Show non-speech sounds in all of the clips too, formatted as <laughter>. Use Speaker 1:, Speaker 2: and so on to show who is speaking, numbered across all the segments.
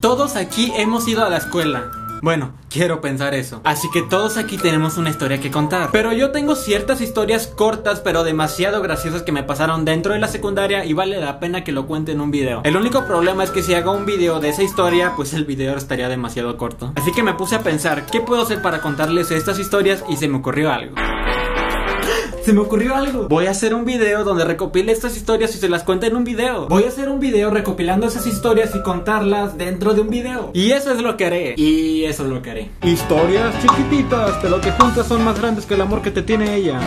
Speaker 1: Todos aquí hemos ido a la escuela. Bueno, quiero pensar eso. Así que todos aquí tenemos una historia que contar. Pero yo tengo ciertas historias cortas pero demasiado graciosas que me pasaron dentro de la secundaria y vale la pena que lo cuente en un video. El único problema es que si hago un video de esa historia, pues el video estaría demasiado corto. Así que me puse a pensar, ¿qué puedo hacer para contarles estas historias? Y se me ocurrió algo se me ocurrió algo. Voy a hacer un video donde recopile estas historias y se las cuente en un video. Voy a hacer un video recopilando esas historias y contarlas dentro de un video. Y eso es lo que haré. Y eso es lo que haré.
Speaker 2: Historias chiquititas, pero que juntas son más grandes que el amor que te tiene ella.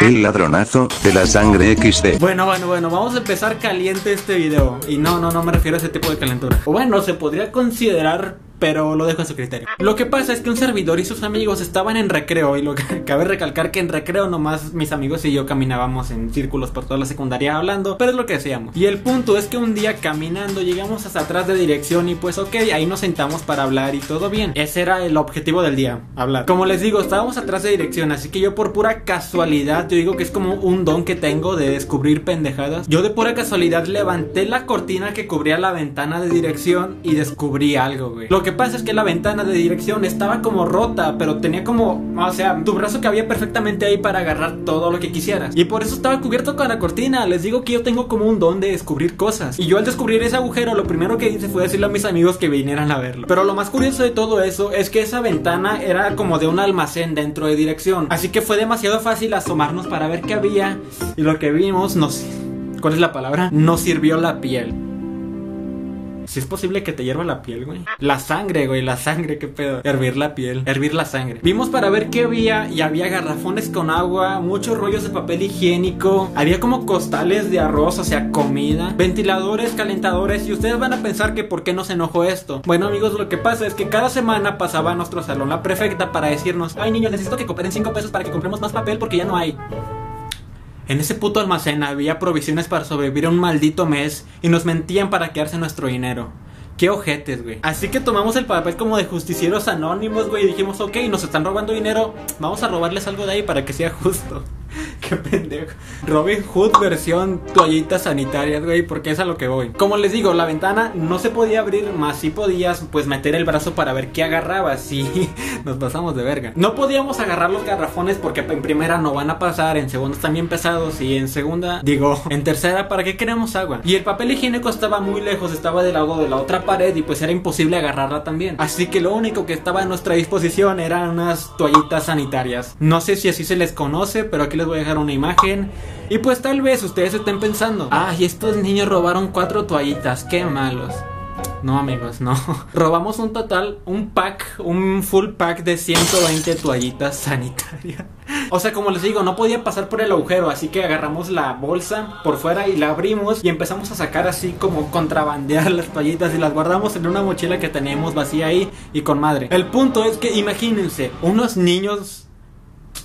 Speaker 3: El ladronazo de la sangre XD.
Speaker 1: Bueno, bueno, bueno, vamos a empezar caliente este video. Y no, no, no me refiero a ese tipo de calentura. Bueno, se podría considerar pero lo dejo a su criterio. Lo que pasa es que un servidor y sus amigos estaban en recreo y lo que <laughs> cabe recalcar que en recreo nomás mis amigos y yo caminábamos en círculos por toda la secundaria hablando, pero es lo que hacíamos. Y el punto es que un día caminando llegamos hasta atrás de dirección y pues ok, ahí nos sentamos para hablar y todo bien. Ese era el objetivo del día, hablar. Como les digo, estábamos atrás de dirección, así que yo por pura casualidad, yo digo que es como un don que tengo de descubrir pendejadas. Yo de pura casualidad levanté la cortina que cubría la ventana de dirección y descubrí algo, güey. Lo que pasa es que la ventana de dirección estaba como rota, pero tenía como, o sea, tu brazo cabía perfectamente ahí para agarrar todo lo que quisieras. Y por eso estaba cubierto con la cortina. Les digo que yo tengo como un don de descubrir cosas. Y yo al descubrir ese agujero, lo primero que hice fue decirle a mis amigos que vinieran a verlo. Pero lo más curioso de todo eso es que esa ventana era como de un almacén dentro de dirección. Así que fue demasiado fácil asomarnos para ver qué había. Y lo que vimos nos... ¿Cuál es la palabra? Nos sirvió la piel. Si es posible que te hierva la piel, güey. La sangre, güey, la sangre, qué pedo. Hervir la piel, hervir la sangre. Vimos para ver qué había y había garrafones con agua, muchos rollos de papel higiénico, había como costales de arroz, o sea, comida, ventiladores, calentadores y ustedes van a pensar que por qué nos enojó esto. Bueno, amigos, lo que pasa es que cada semana pasaba a nuestro salón la prefecta para decirnos, ay niños, necesito que cooperen 5 pesos para que compremos más papel porque ya no hay. En ese puto almacén había provisiones para sobrevivir un maldito mes y nos mentían para quedarse nuestro dinero. Qué ojetes, güey. Así que tomamos el papel como de justicieros anónimos, güey, y dijimos, ok, nos están robando dinero, vamos a robarles algo de ahí para que sea justo. <laughs> Qué pendejo. Robin Hood versión toallitas sanitarias, güey, porque es a lo que voy. Como les digo, la ventana no se podía abrir, más si podías, pues, meter el brazo para ver qué agarrabas. Y <laughs> nos pasamos de verga. No podíamos agarrar los garrafones porque en primera no van a pasar, en segunda están bien pesados y en segunda, digo, <laughs> en tercera, ¿para qué queremos agua? Y el papel higiénico estaba muy lejos, estaba del lado de la otra pared y pues era imposible agarrarla también. Así que lo único que estaba a nuestra disposición eran unas toallitas sanitarias. No sé si así se les conoce, pero aquí les voy a dejar una imagen. Y pues tal vez ustedes estén pensando, ay, estos niños robaron cuatro toallitas, qué malos. No, amigos, no. <laughs> Robamos un total, un pack, un full pack de 120 toallitas sanitarias. O sea, como les digo, no podía pasar por el agujero, así que agarramos la bolsa por fuera y la abrimos y empezamos a sacar así como contrabandear las toallitas y las guardamos en una mochila que teníamos vacía ahí y con madre. El punto es que imagínense, unos niños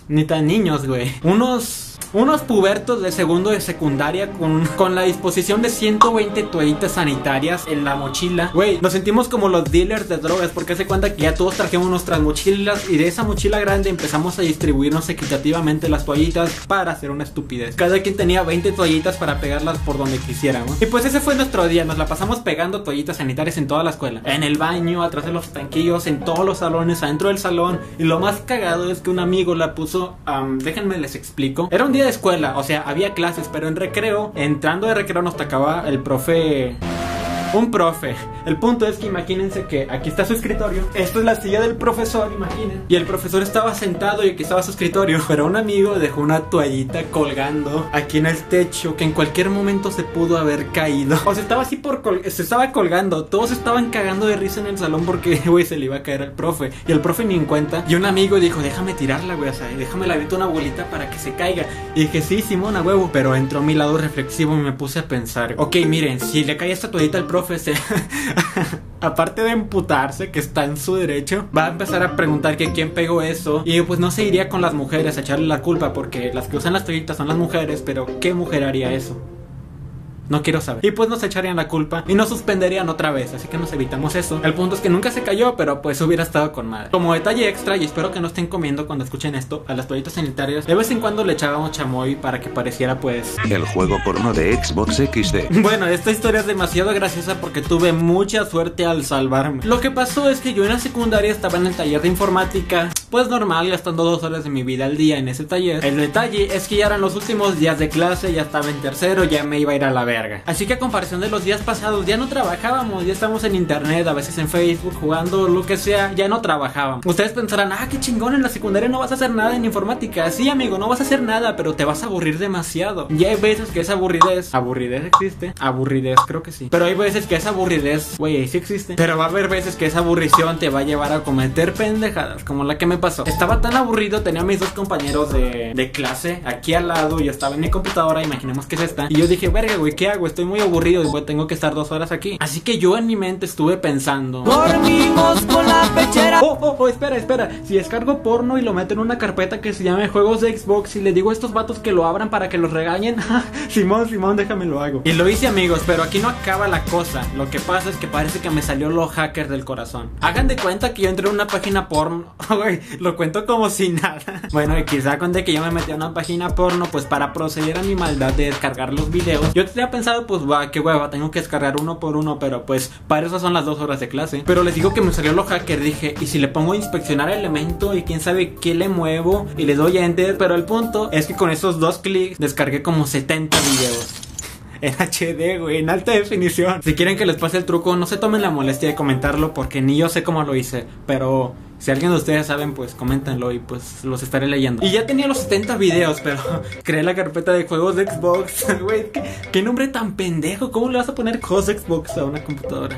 Speaker 1: ni tan niños, güey. Unos unos pubertos de segundo de secundaria con, con la disposición de 120 toallitas sanitarias en la mochila. Güey, nos sentimos como los dealers de drogas porque se cuenta que ya todos trajimos nuestras mochilas y de esa mochila grande empezamos a distribuirnos equitativamente las toallitas para hacer una estupidez. Cada quien tenía 20 toallitas para pegarlas por donde quisiéramos. Y pues ese fue nuestro día, nos la pasamos pegando toallitas sanitarias en toda la escuela. En el baño, atrás de los tanquillos, en todos los salones, adentro del salón. Y lo más cagado es que un amigo la puso, déjenme les explico. Era un día de escuela, o sea, había clases, pero en recreo, entrando de recreo nos tocaba el profe un profe. El punto es que imagínense que aquí está su escritorio. Esto es la silla del profesor, imaginen. Y el profesor estaba sentado y aquí estaba su escritorio. Pero un amigo dejó una toallita colgando aquí en el techo que en cualquier momento se pudo haber caído. O sea, estaba así por se estaba colgando. Todos estaban cagando de risa en el salón porque, <laughs> güey, se le iba a caer al profe. Y el profe ni en cuenta. Y un amigo dijo, déjame tirarla, güey. O sea, déjame la aviento una bolita para que se caiga. Y dije, sí, Simón, a huevo. Pero entró a mi lado reflexivo y me puse a pensar, ok, miren, si le cae esta toallita al profe <laughs> aparte de emputarse, que está en su derecho, va a empezar a preguntar que quién pegó eso. Y pues no se iría con las mujeres a echarle la culpa, porque las que usan las toallitas son las mujeres, pero ¿qué mujer haría eso? No quiero saber. Y pues nos echarían la culpa y nos suspenderían otra vez. Así que nos evitamos eso. El punto es que nunca se cayó, pero pues hubiera estado con madre. Como detalle extra, y espero que no estén comiendo cuando escuchen esto, a las toallitas sanitarias, de vez en cuando le echábamos chamoy para que pareciera pues
Speaker 3: El juego porno de Xbox XD. <laughs>
Speaker 1: bueno, esta historia es demasiado graciosa porque tuve mucha suerte al salvarme. Lo que pasó es que yo en la secundaria estaba en el taller de informática, pues normal, gastando dos horas de mi vida al día en ese taller. El detalle es que ya eran los últimos días de clase, ya estaba en tercero, ya me iba a ir a la verga. Así que a comparación de los días pasados, ya no trabajábamos, ya estamos en internet, a veces en Facebook, jugando, lo que sea, ya no trabajábamos. Ustedes pensarán, ah, qué chingón, en la secundaria no vas a hacer nada en informática. Sí, amigo, no vas a hacer nada, pero te vas a aburrir demasiado. Y hay veces que esa aburridez, aburridez existe, aburridez creo que sí. Pero hay veces que esa aburridez, güey, sí existe. Pero va a haber veces que esa aburrición te va a llevar a cometer pendejadas, como la que me pasó. Estaba tan aburrido, tenía a mis dos compañeros de, de clase aquí al lado, yo estaba en mi computadora, imaginemos que es esta. Y yo dije, verga, güey, ¿qué hago? Estoy muy aburrido y pues, tengo que estar dos horas aquí. Así que yo en mi mente estuve pensando.
Speaker 4: Dormimos con la pechera.
Speaker 1: Oh, oh, oh, espera, espera. Si descargo porno y lo meto en una carpeta que se llame juegos de Xbox y le digo a estos vatos que lo abran para que los regañen, <laughs> Simón, Simón, déjame lo hago. Y lo hice, amigos, pero aquí no acaba la cosa. Lo que pasa es que parece que me salió lo hacker del corazón. Hagan de cuenta que yo entré a una página porno. <laughs> Lo cuento como si nada. <laughs> Bueno, y quizá con de que yo me metí a una página porno, pues para proceder a mi maldad de descargar los videos. Yo tenía pensado, pues, va, qué hueva, tengo que descargar uno por uno, pero pues para eso son las dos horas de clase. Pero les digo que me salió lo hacker, dije, y si le pongo a inspeccionar el elemento y quién sabe qué le muevo y le doy a enter, pero el punto es que con esos dos clics descargué como 70 videos. <laughs> En HD, güey, en alta definición. Si quieren que les pase el truco, no se tomen la molestia de comentarlo porque ni yo sé cómo lo hice. Pero si alguien de ustedes saben, pues coméntenlo y pues los estaré leyendo. Y ya tenía los 70 videos, pero <laughs> creé la carpeta de juegos de Xbox. <laughs> Güey, ¿qué, qué nombre tan pendejo. ¿Cómo le vas a poner juegos Xbox a una computadora?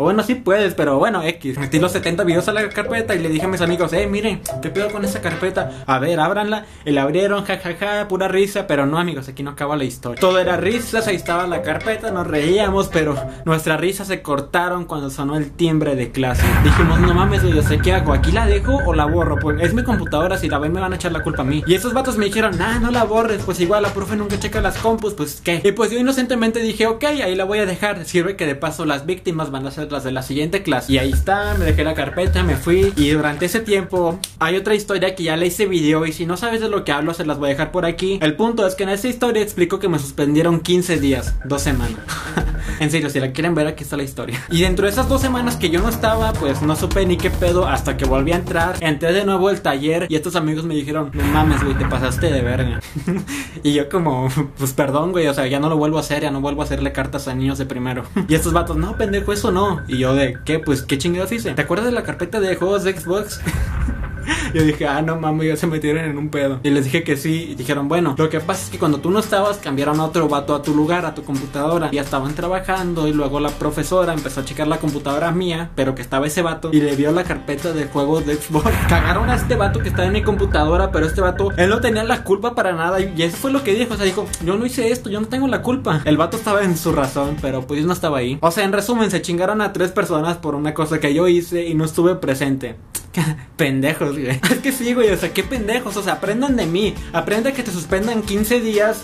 Speaker 1: O bueno, sí puedes, pero bueno, X. Metí los 70 videos a la carpeta y le dije a mis amigos, eh, miren, ¿qué pedo con esa carpeta? A ver, ábranla. Y la abrieron, jajaja, ja, ja, pura risa. Pero no, amigos, aquí no acaba la historia. Todo era risas, ahí estaba la carpeta, nos reíamos, pero nuestras risas se cortaron cuando sonó el timbre de clase. Dijimos, no mames, yo sé qué hago, ¿aquí la dejo o la borro? Pues es mi computadora, si la ven me van a echar la culpa a mí. Y esos vatos me dijeron, nah, no la borres, pues igual la profe nunca checa las compus, pues qué. Y pues yo inocentemente dije, ok, ahí la voy a dejar. Sirve que de paso las víctimas van a ser las de la siguiente clase. Y ahí está, me dejé la carpeta, me fui. Y durante ese tiempo hay otra historia que ya le hice video. Y si no sabes de lo que hablo, se las voy a dejar por aquí. El punto es que en esa historia explico que me suspendieron 15 días, dos semanas. <laughs> en serio, si la quieren ver, aquí está la historia. Y dentro de esas dos semanas que yo no estaba, pues no supe ni qué pedo hasta que volví a entrar. Entré de nuevo al taller y estos amigos me dijeron, no mames, güey, te pasaste de verga. <laughs> y yo como, pues perdón, güey, o sea, ya no lo vuelvo a hacer, ya no vuelvo a hacerle cartas a niños de primero. <laughs> y estos vatos, no, pendejo, eso no. Y yo de, ¿qué? Pues, ¿qué chingados hice? ¿Te acuerdas de la carpeta de juegos de Xbox? <laughs> <laughs> Yo dije, ah, no mames, ya se metieron en un pedo. Y les dije que sí. Y dijeron, bueno, lo que pasa es que cuando tú no estabas, cambiaron a otro vato a tu lugar, a tu computadora. Ya estaban trabajando. Y luego la profesora empezó a checar la computadora mía, pero que estaba ese vato. Y le vio la carpeta de juegos de Xbox. <laughs> Cagaron a este vato que estaba en mi computadora, pero este vato, él no tenía la culpa para nada. Y eso fue lo que dijo. O sea, dijo, yo no hice esto, yo no tengo la culpa. El vato estaba en su razón, pero pues no estaba ahí. O sea, en resumen, se chingaron a tres personas por una cosa que yo hice y no estuve presente. <laughs> pendejos, güey. Es que sí, güey, o sea, qué pendejos. O sea, aprendan de mí. Aprende que te suspendan 15 días.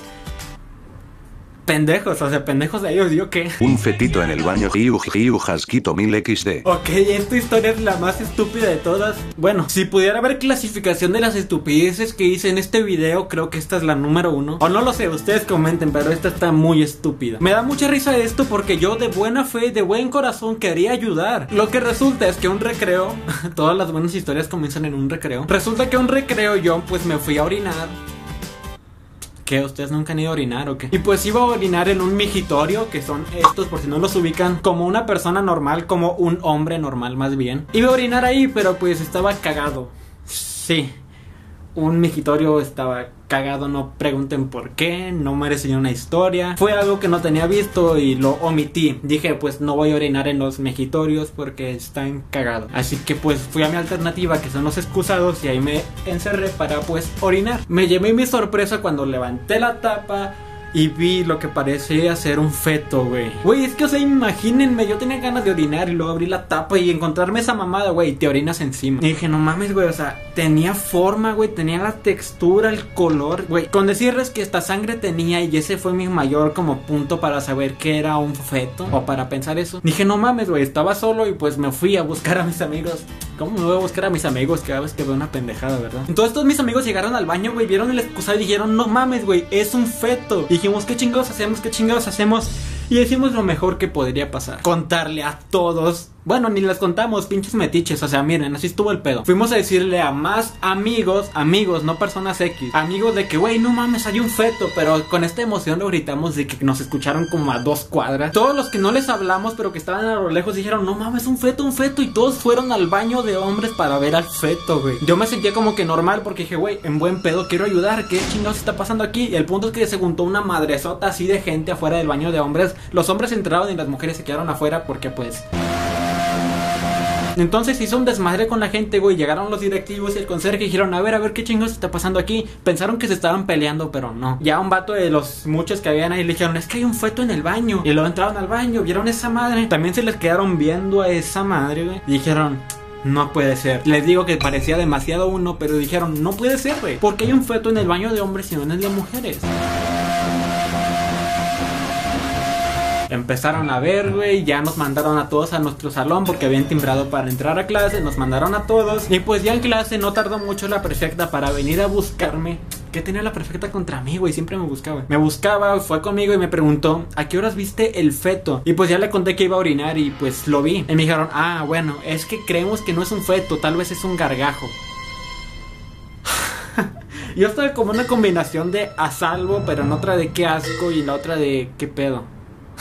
Speaker 1: Pendejos, o sea, pendejos de ellos, ¿yo qué?
Speaker 3: Un fetito en el baño Hiu Hiu Jasquito 1000 XD.
Speaker 1: Ok, esta historia es la más estúpida de todas. Bueno, si pudiera haber clasificación de las estupideces que hice en este video, creo que esta es la número uno. O no lo sé, ustedes comenten, pero esta está muy estúpida. Me da mucha risa esto porque yo de buena fe, de buen corazón, quería ayudar. Lo que resulta es que un recreo, <laughs> todas las buenas historias comienzan en un recreo. Resulta que un recreo yo pues me fui a orinar. ¿Qué? ¿Ustedes nunca han ido a orinar o qué? Y pues iba a orinar en un migitorio, que son estos, por si no los ubican, como una persona normal, como un hombre normal más bien. Iba a orinar ahí, pero pues estaba cagado. Sí. Un migitorio estaba cagado, no pregunten por qué, no me enseñó una historia. Fue algo que no tenía visto y lo omití. Dije, pues no voy a orinar en los mejitorios porque están cagados. Así que pues fui a mi alternativa, que son los excusados, y ahí me encerré para pues orinar. Me llevé mi sorpresa cuando levanté la tapa y vi lo que parecía ser un feto, güey. Güey, es que, o sea, imagínense, yo tenía ganas de orinar y luego abrí la tapa y encontrarme esa mamada, güey, y te orinas encima. Y dije, no mames, güey, o sea, tenía forma, güey, tenía la textura, el color, güey. Con decirles que esta sangre tenía y ese fue mi mayor como punto para saber que era un feto o para pensar eso. Dije, no mames, güey, estaba solo y pues me fui a buscar a mis amigos. ¿Cómo me voy a buscar a mis amigos cada vez que veo una pendejada, verdad? Entonces todos mis amigos llegaron al baño, güey, vieron el excusado y dijeron, no mames, güey, es un feto. Y dijimos, ¿qué chingados hacemos? ¿Qué chingados hacemos? Y decimos lo mejor que podría pasar. Contarle a todos. Bueno, ni les contamos, pinches metiches. O sea, miren, así estuvo el pedo. Fuimos a decirle a más amigos, amigos, no personas X. Amigos de que, güey, no mames, hay un feto. Pero con esta emoción lo gritamos de que nos escucharon como a dos cuadras. Todos los que no les hablamos, pero que estaban a lo lejos, dijeron, no mames, un feto, un feto. Y todos fueron al baño de hombres para ver al feto, güey. Yo me sentía como que normal porque dije, güey, en buen pedo quiero ayudar. ¿Qué chingados está pasando aquí? Y el punto es que se juntó una madresota así de gente afuera del baño de hombres. Los hombres entraron y las mujeres se quedaron afuera porque pues... Entonces hizo un desmadre con la gente, güey. Llegaron los directivos y el conserje y dijeron, a ver, a ver qué chingados está pasando aquí. Pensaron que se estaban peleando, pero no. Ya un vato de los muchos que habían ahí le dijeron, es que hay un feto en el baño. Y luego entraron al baño, vieron esa madre. También se les quedaron viendo a esa madre, güey. Y dijeron, no puede ser. Les digo que parecía demasiado uno, pero dijeron, no puede ser, güey. Porque hay un feto en el baño de hombres y no en el de mujeres. Empezaron a ver, güey, ya nos mandaron a todos a nuestro salón porque habían timbrado para entrar a clase, nos mandaron a todos. Y pues ya en clase no tardó mucho la perfecta para venir a buscarme. ¿Qué tenía la perfecta contra mí, güey? Siempre me buscaba. Me buscaba, fue conmigo y me preguntó, ¿a qué horas viste el feto? Y pues ya le conté que iba a orinar y pues lo vi. Y me dijeron, ah, bueno, es que creemos que no es un feto, tal vez es un gargajo. <laughs> Yo estaba como una combinación de a salvo, pero en otra de qué asco y la otra de qué pedo.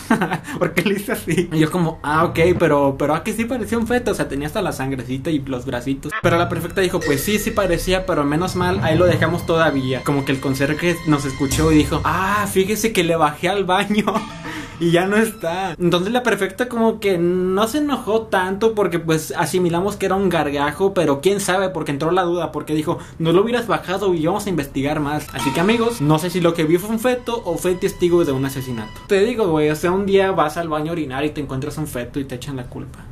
Speaker 1: <laughs> porque le hice así? Y yo como, ah, ok, pero, pero aquí sí parecía un feto, o sea, tenía hasta la sangrecita y los bracitos. Pero la perfecta dijo, pues sí, sí parecía, pero menos mal, ahí lo dejamos todavía. Como que el conserje nos escuchó y dijo, ah, fíjese que le bajé al baño. <laughs> y ya no está. Entonces la perfecta como que no se enojó tanto porque pues asimilamos que era un gargajo, pero quién sabe porque entró la duda porque dijo, no lo hubieras bajado y vamos a investigar más. Así que amigos, no sé si lo que vi fue un feto o fue testigo de un asesinato. Te digo, güey, o sea, un día vas al baño a orinar y te encuentras un feto y te echan la culpa.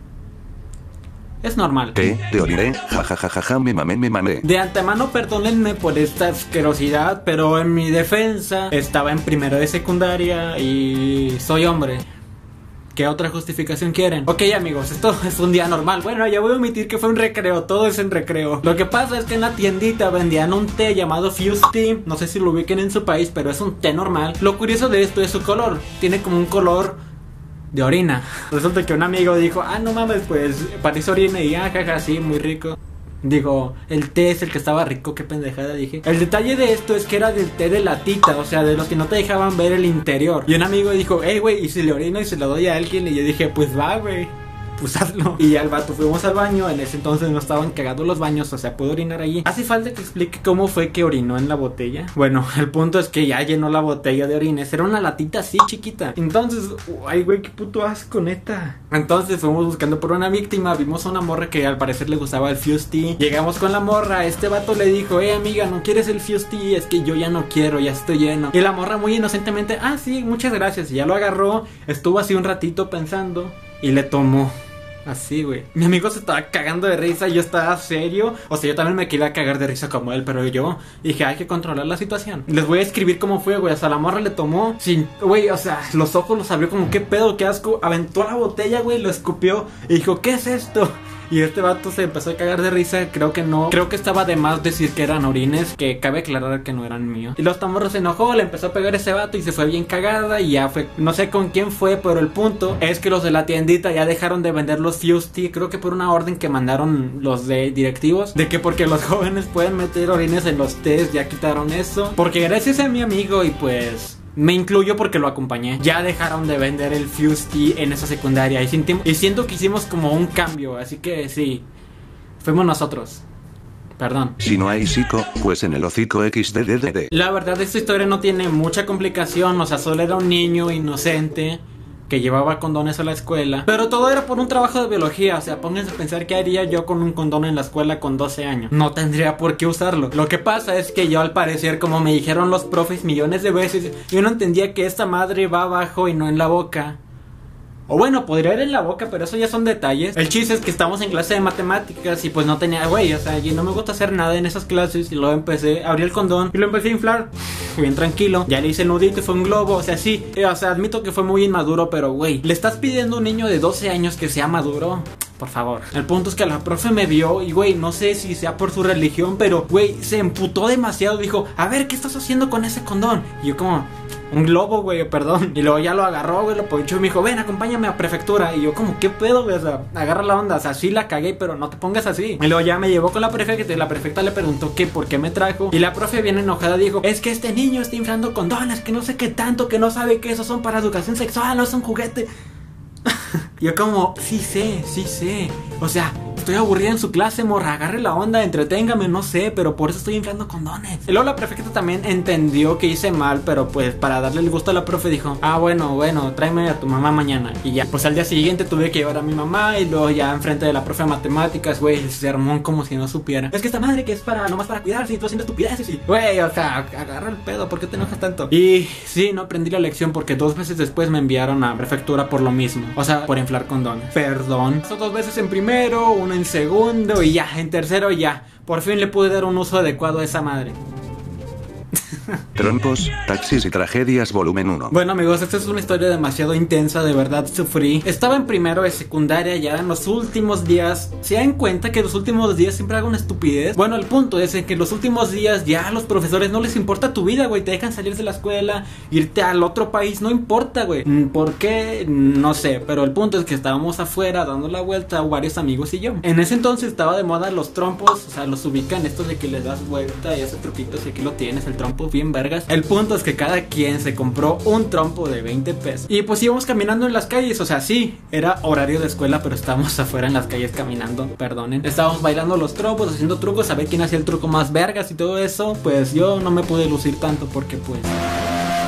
Speaker 1: Es normal.
Speaker 3: ¿Qué? Te oriré, jajajaja, me mamé, me mamé.
Speaker 1: De antemano perdónenme por esta asquerosidad, pero en mi defensa estaba en primero de secundaria y soy hombre. ¿Qué otra justificación quieren? Ok amigos, esto <laughs> es un día normal. Bueno, ya voy a omitir que fue un recreo, todo es en recreo. Lo que pasa es que en la tiendita vendían un té llamado Fuse Tea. No sé si lo ubiquen en su país, pero es un té normal. Lo curioso de esto es su color. Tiene como un color de orina. Resulta que un amigo dijo, ah, no mames, pues parece orina y ah, jaja, sí, muy rico. Digo, el té es el que estaba rico, qué pendejada dije. El detalle de esto es que era del té de latita, o sea, de los que no te dejaban ver el interior. Y un amigo dijo, hey, güey, ¿y si le orino y se lo doy a alguien? Y yo dije, pues va, güey pues hazlo. <laughs> Y al vato fuimos al baño, en ese entonces no estaban cagados los baños, o sea, puedo orinar allí. Hace falta que explique cómo fue que orinó en la botella. Bueno, <laughs> el punto es que ya llenó la botella de orines, era una latita así chiquita. Entonces, ay, güey, qué puto asco, neta. Entonces fuimos buscando por una víctima, vimos a una morra que al parecer le gustaba el Fusty. Llegamos con la morra, este vato le dijo, eh, amiga, ¿no quieres el Fusty? Es que yo ya no quiero, ya estoy lleno. Y la morra muy inocentemente, ah, sí, muchas gracias. Y ya lo agarró, estuvo así un ratito pensando y le tomó. Así, güey. Mi amigo se estaba cagando de risa, yo estaba serio. O sea, yo también me quería cagar de risa como él, pero yo dije, hay que controlar la situación. Les voy a escribir cómo fue, güey. O sea, la morra le tomó sin, güey, o sea, los ojos los abrió como, ¿qué pedo, qué asco? Aventó la botella, güey, lo escupió y dijo, ¿qué es esto? Y este vato se empezó a cagar de risa. Creo que no. Creo que estaba de más decir que eran orines. Que cabe aclarar que no eran míos. Y los tamorros se enojó. Le empezó a pegar ese vato. Y se fue bien cagada. Y ya fue. No sé con quién fue. Pero el punto es que los de la tiendita ya dejaron de vender los Fusty. Creo que por una orden que mandaron los de directivos. De que porque los <laughs> jóvenes pueden meter orines en los test. Ya quitaron eso. Porque gracias a mi amigo. Y pues. Me incluyo porque lo acompañé. Ya dejaron de vender el Fusty en esa secundaria. Y, y siento que hicimos como un cambio. Así que sí. Fuimos nosotros. Perdón.
Speaker 3: Si no hay psico, pues en el hocico XDDD.
Speaker 1: La verdad, esta historia no tiene mucha complicación. O sea, solo era un niño inocente que llevaba condones a la escuela. Pero todo era por un trabajo de biología. O sea, pónganse a pensar qué haría yo con un condón en la escuela con 12 años. No tendría por qué usarlo. Lo que pasa es que yo al parecer, como me dijeron los profes millones de veces, yo no entendía que esta madre va abajo y no en la boca. O bueno, podría ir en la boca, pero eso ya son detalles. El chiste es que estamos en clase de matemáticas y pues no tenía, güey, o sea, y no me gusta hacer nada en esas clases. Y luego empecé, abrí el condón y lo empecé a inflar. <laughs> Bien tranquilo. Ya le hice el nudito y fue un globo. O sea, sí, eh, o sea, admito que fue muy inmaduro, pero güey, ¿le estás pidiendo a un niño de 12 años que sea maduro? Por favor. El punto es que la profe me vio y, güey, no sé si sea por su religión, pero, güey, se emputó demasiado. Dijo, a ver, ¿qué estás haciendo con ese condón? Y yo como, un globo, güey, perdón. Y luego ya lo agarró, güey, lo ponchó y me dijo, ven, acompáñame a prefectura. Y yo, como, ¿qué pedo, güey? O sea, agarra la onda. O sea, sí la cagué, pero no te pongas así. Y luego ya me llevó con la prefecta y la prefecta le preguntó qué, por qué me trajo. Y la profe, bien enojada, dijo, es que este niño está inflando condones, que no sé qué tanto, que no sabe que esos son para educación sexual, no es un juguete. <laughs> yo como, sí sé, sí sé. O sea, estoy aburrida en su clase, morra, agarre la onda, entreténgame, no sé, pero por eso estoy inflando condones. Y luego la prefecta también entendió que hice mal, pero pues para darle el gusto a la profe dijo, ah, bueno, bueno, tráeme a tu mamá mañana. Y ya, pues al día siguiente tuve que llevar a mi mamá y luego ya enfrente de la profe de matemáticas, güey, se armó como si no supiera. Es que esta madre que es para, nomás para cuidarse y tú haciendo estupideces y, güey, o sea, agarra el pedo, ¿por qué te enojas tanto? Y sí, no aprendí la lección porque dos veces después me enviaron a prefectura por lo mismo. O sea, por inflar condones. Perdón. Son dos veces en primero, una en segundo y ya, en tercero ya. Por fin le pude dar un uso adecuado a esa madre. <laughs>
Speaker 3: Trompos, taxis y tragedias volumen 1.
Speaker 1: Bueno amigos, esta es una historia demasiado intensa, de verdad sufrí. Estaba en primero de secundaria ya en los últimos días. ¿Se dan cuenta que los últimos días siempre hago una estupidez? Bueno, el punto es que en los últimos días ya a los profesores no les importa tu vida, güey. Te dejan salir de la escuela, irte al otro país, no importa, güey. Mm, ¿Por qué? No sé, pero el punto es que estábamos afuera dando la vuelta, varios amigos y yo. En ese entonces estaba de moda los trompos, o sea, los ubican estos de que les das vuelta y haces truquitos y aquí lo tienes, el trompo bien vergas. El punto es que cada quien se compró un trompo de 20 pesos. Y pues íbamos caminando en las calles, o sea, sí, era horario de escuela, pero estábamos <laughs> afuera en las calles caminando, perdonen. Estábamos bailando los trompos, haciendo trucos, a ver quién hacía el truco más vergas y todo eso. Pues yo no me pude lucir tanto porque pues...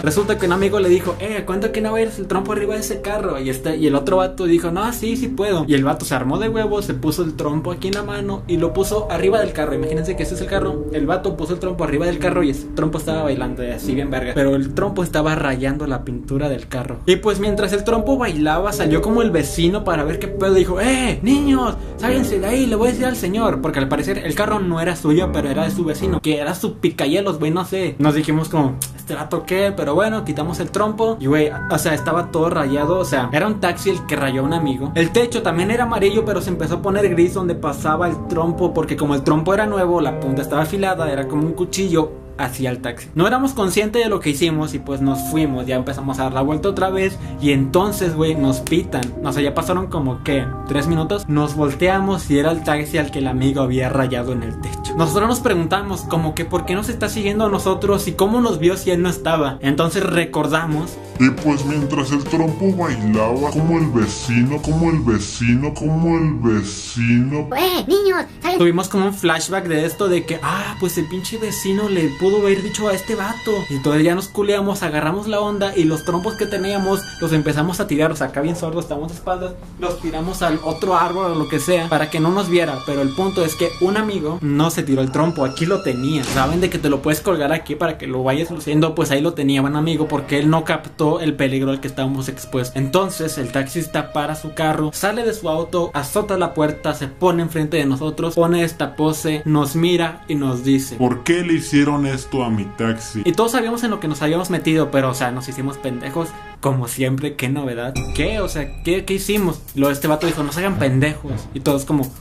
Speaker 1: Resulta que un amigo le dijo, eh, ¿cuánto que no va a ir el trompo arriba de ese carro? Y, este, y el otro vato dijo, no, sí, sí puedo. Y el vato se armó de huevo, se puso el trompo aquí en la mano y lo puso arriba del carro. Imagínense que ese es el carro. El vato puso el trompo arriba del carro y ese trompo estaba bailando así bien verga. Pero el trompo estaba rayando la pintura del carro. Y pues mientras el trompo bailaba, salió como el vecino para ver qué pedo. Dijo, eh, niños, sálense de ahí, le voy a decir al señor. Porque al parecer el carro no era suyo, pero era de su vecino. Que era su picayelos, güey, no sé. Nos dijimos como, este vato qué, pero bueno, quitamos el trompo. Y güey, o sea, estaba todo rayado. O sea, era un taxi el que rayó a un amigo. El techo también era amarillo, pero se empezó a poner gris donde pasaba el trompo. Porque como el trompo era nuevo, la punta estaba afilada, era como un cuchillo hacia el taxi. No éramos conscientes de lo que hicimos y pues nos fuimos, ya empezamos a dar la vuelta otra vez y entonces, güey, nos pitan. O sea, ya pasaron como que tres minutos. Nos volteamos y era el taxi al que el amigo había rayado en el techo. Nosotros nos preguntamos como que por qué nos está siguiendo a nosotros y cómo nos vio si él no estaba. Entonces recordamos.
Speaker 5: Y pues mientras el trompo bailaba, como el vecino, como el vecino, como el vecino.
Speaker 6: ¡Eh, niños! ¿sabes?
Speaker 1: Tuvimos como un flashback de esto de que, ah, pues el pinche vecino le pudo haber dicho a este vato. Y entonces ya nos culeamos, agarramos la onda y los trompos que teníamos los empezamos a tirar. O sea, acá bien sordos, estamos de espaldas, los tiramos al otro árbol o lo que sea para que no nos viera. Pero el punto es que un amigo no se tiró el trompo, aquí lo tenía. Saben de que te lo puedes colgar aquí para que lo vayas luciendo, pues ahí lo tenía un amigo porque él no captó el peligro al que estábamos expuestos. Entonces el taxista para su carro, sale de su auto, azota la puerta, se pone enfrente de nosotros, pone esta pose, nos mira y nos dice.
Speaker 5: ¿Por qué le hicieron esto a mi taxi?
Speaker 1: Y todos sabíamos en lo que nos habíamos metido, pero o sea, nos hicimos pendejos. Como siempre, qué novedad. ¿Qué? O sea, ¿qué, qué hicimos? Luego este vato dijo, no se hagan pendejos. Y todos como,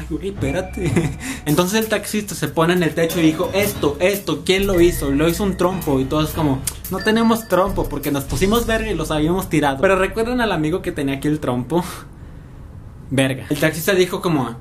Speaker 1: ay, güey, espérate. <laughs> Entonces el taxista se pone en el techo y dijo, esto, esto, ¿quién lo hizo? Lo hizo un trompo. Y todos como, no tenemos trompo porque nos pusimos verga y los habíamos tirado. Pero recuerdan al amigo que tenía aquí el trompo. <laughs> Verga. El taxista dijo como,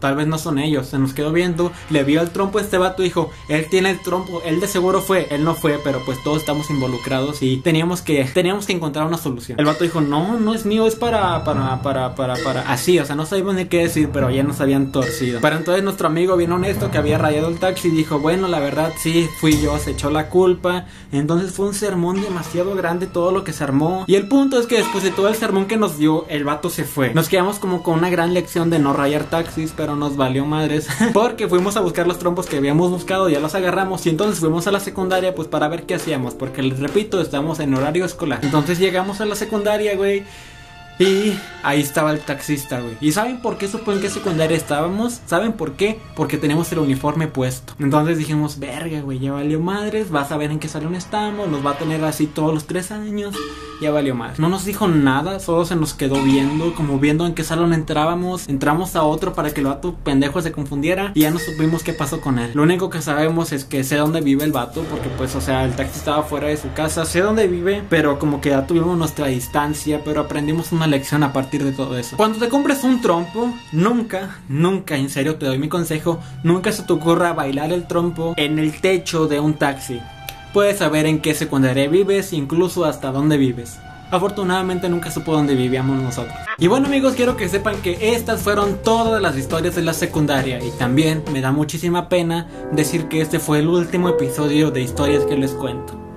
Speaker 1: tal vez no son ellos. Se nos quedó viendo, le vio el trompo a este vato y dijo, él tiene el trompo, él de seguro fue, él no fue, pero pues todos estamos involucrados y teníamos que, teníamos que encontrar una solución. El vato dijo, no, no es mío, es para, para, para, para, para, así, o sea, no sabíamos ni qué decir, pero ya nos habían torcido. Pero entonces nuestro amigo bien honesto que había rayado el taxi dijo, bueno, la verdad sí, fui yo, se echó la culpa. Entonces fue un sermón demasiado grande todo lo que se armó. Y el punto es que después de todo el sermón que nos dio, el vato se fue. Nos quedamos como con una gran lección de no rayar taxis, pero nos valió madres. <laughs> porque fuimos a buscar los trompos que habíamos buscado, ya los agarramos y entonces fuimos a la secundaria pues para ver qué hacíamos. Porque les repito, estamos en horario escolar. Entonces llegamos a la secundaria, güey. Y ahí estaba el taxista, güey. ¿Y saben por qué supongo que secundaria estábamos? ¿Saben por qué? Porque teníamos el uniforme puesto. Entonces dijimos, verga, güey, ya valió madres. Vas a ver en qué salón estamos. Nos va a tener así todos los tres años. Ya valió madres. No nos dijo nada, solo se nos quedó viendo, como viendo en qué salón entrábamos. Entramos a otro para que el vato pendejo se confundiera. Y ya no supimos qué pasó con él. Lo único que sabemos es que sé dónde vive el vato. Porque pues, o sea, el taxi estaba fuera de su casa. Sé dónde vive, pero como que ya tuvimos nuestra distancia. Pero aprendimos una lección a partir de todo eso. Cuando te compres un trompo, nunca, nunca, en serio te doy mi consejo, nunca se te ocurra bailar el trompo en el techo de un taxi. Puedes saber en qué secundaria vives, incluso hasta dónde vives. Afortunadamente nunca supo dónde vivíamos nosotros. Y bueno amigos, quiero que sepan que estas fueron todas las historias de la secundaria y también me da muchísima pena decir que este fue el último episodio de historias que les cuento.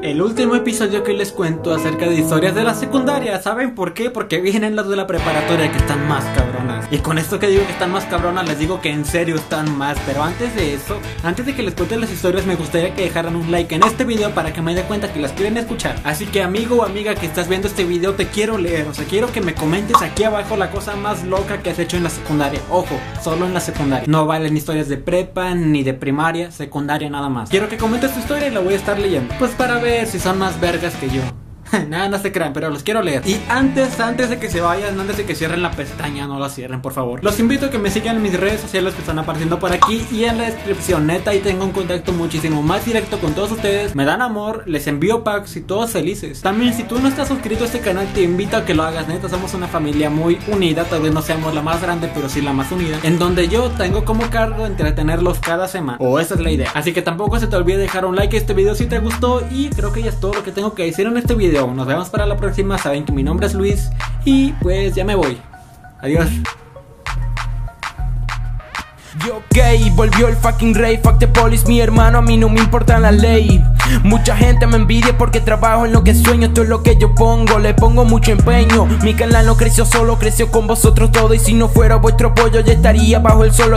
Speaker 1: El último episodio que les cuento acerca de historias de la secundaria, ¿saben por qué? Porque vienen las de la preparatoria que están más cabronas. Y con esto que digo que están más cabronas, les digo que en serio están más. Pero antes de eso, antes de que les cuente las historias, me gustaría que dejaran un like en este video para que me dé cuenta que las quieren escuchar. Así que amigo o amiga que estás viendo este video, te quiero leer. O sea, quiero que me comentes aquí abajo la cosa más loca que has hecho en la secundaria. Ojo, solo en la secundaria. No valen historias de prepa ni de primaria, secundaria nada más. Quiero que comentes tu historia y la voy a estar leyendo. Pues para ver si son más vergas que yo. <laughs> Nada, no se crean, pero los quiero leer. Y antes, antes de que se vayan, antes de que cierren la pestaña, no la cierren, por favor. Los invito a que me sigan en mis redes sociales que están apareciendo por aquí y en la descripción. Neta, ahí tengo un contacto muchísimo más directo con todos ustedes. Me dan amor, les envío packs y todos felices. También, si tú no estás suscrito a este canal, te invito a que lo hagas. Neta, somos una familia muy unida. Tal vez no seamos la más grande, pero sí la más unida. En donde yo tengo como cargo entretenerlos cada semana. O esa es la idea. Así que tampoco se te olvide dejar un like a este video si te gustó. Y creo que ya es todo lo que tengo que decir en este video. Nos vemos para la próxima. Saben que mi nombre es Luis. Y pues ya me voy. Adiós.
Speaker 6: Yo gay, volvió el fucking rey, fuck the mi hermano, a mí no me importa la ley. Mucha gente me envidia porque trabajo en lo que sueño, esto es lo que yo pongo, le pongo mucho empeño. Mi canal no creció solo, creció con vosotros todo y si no fuera vuestro apoyo ya estaría bajo el solo.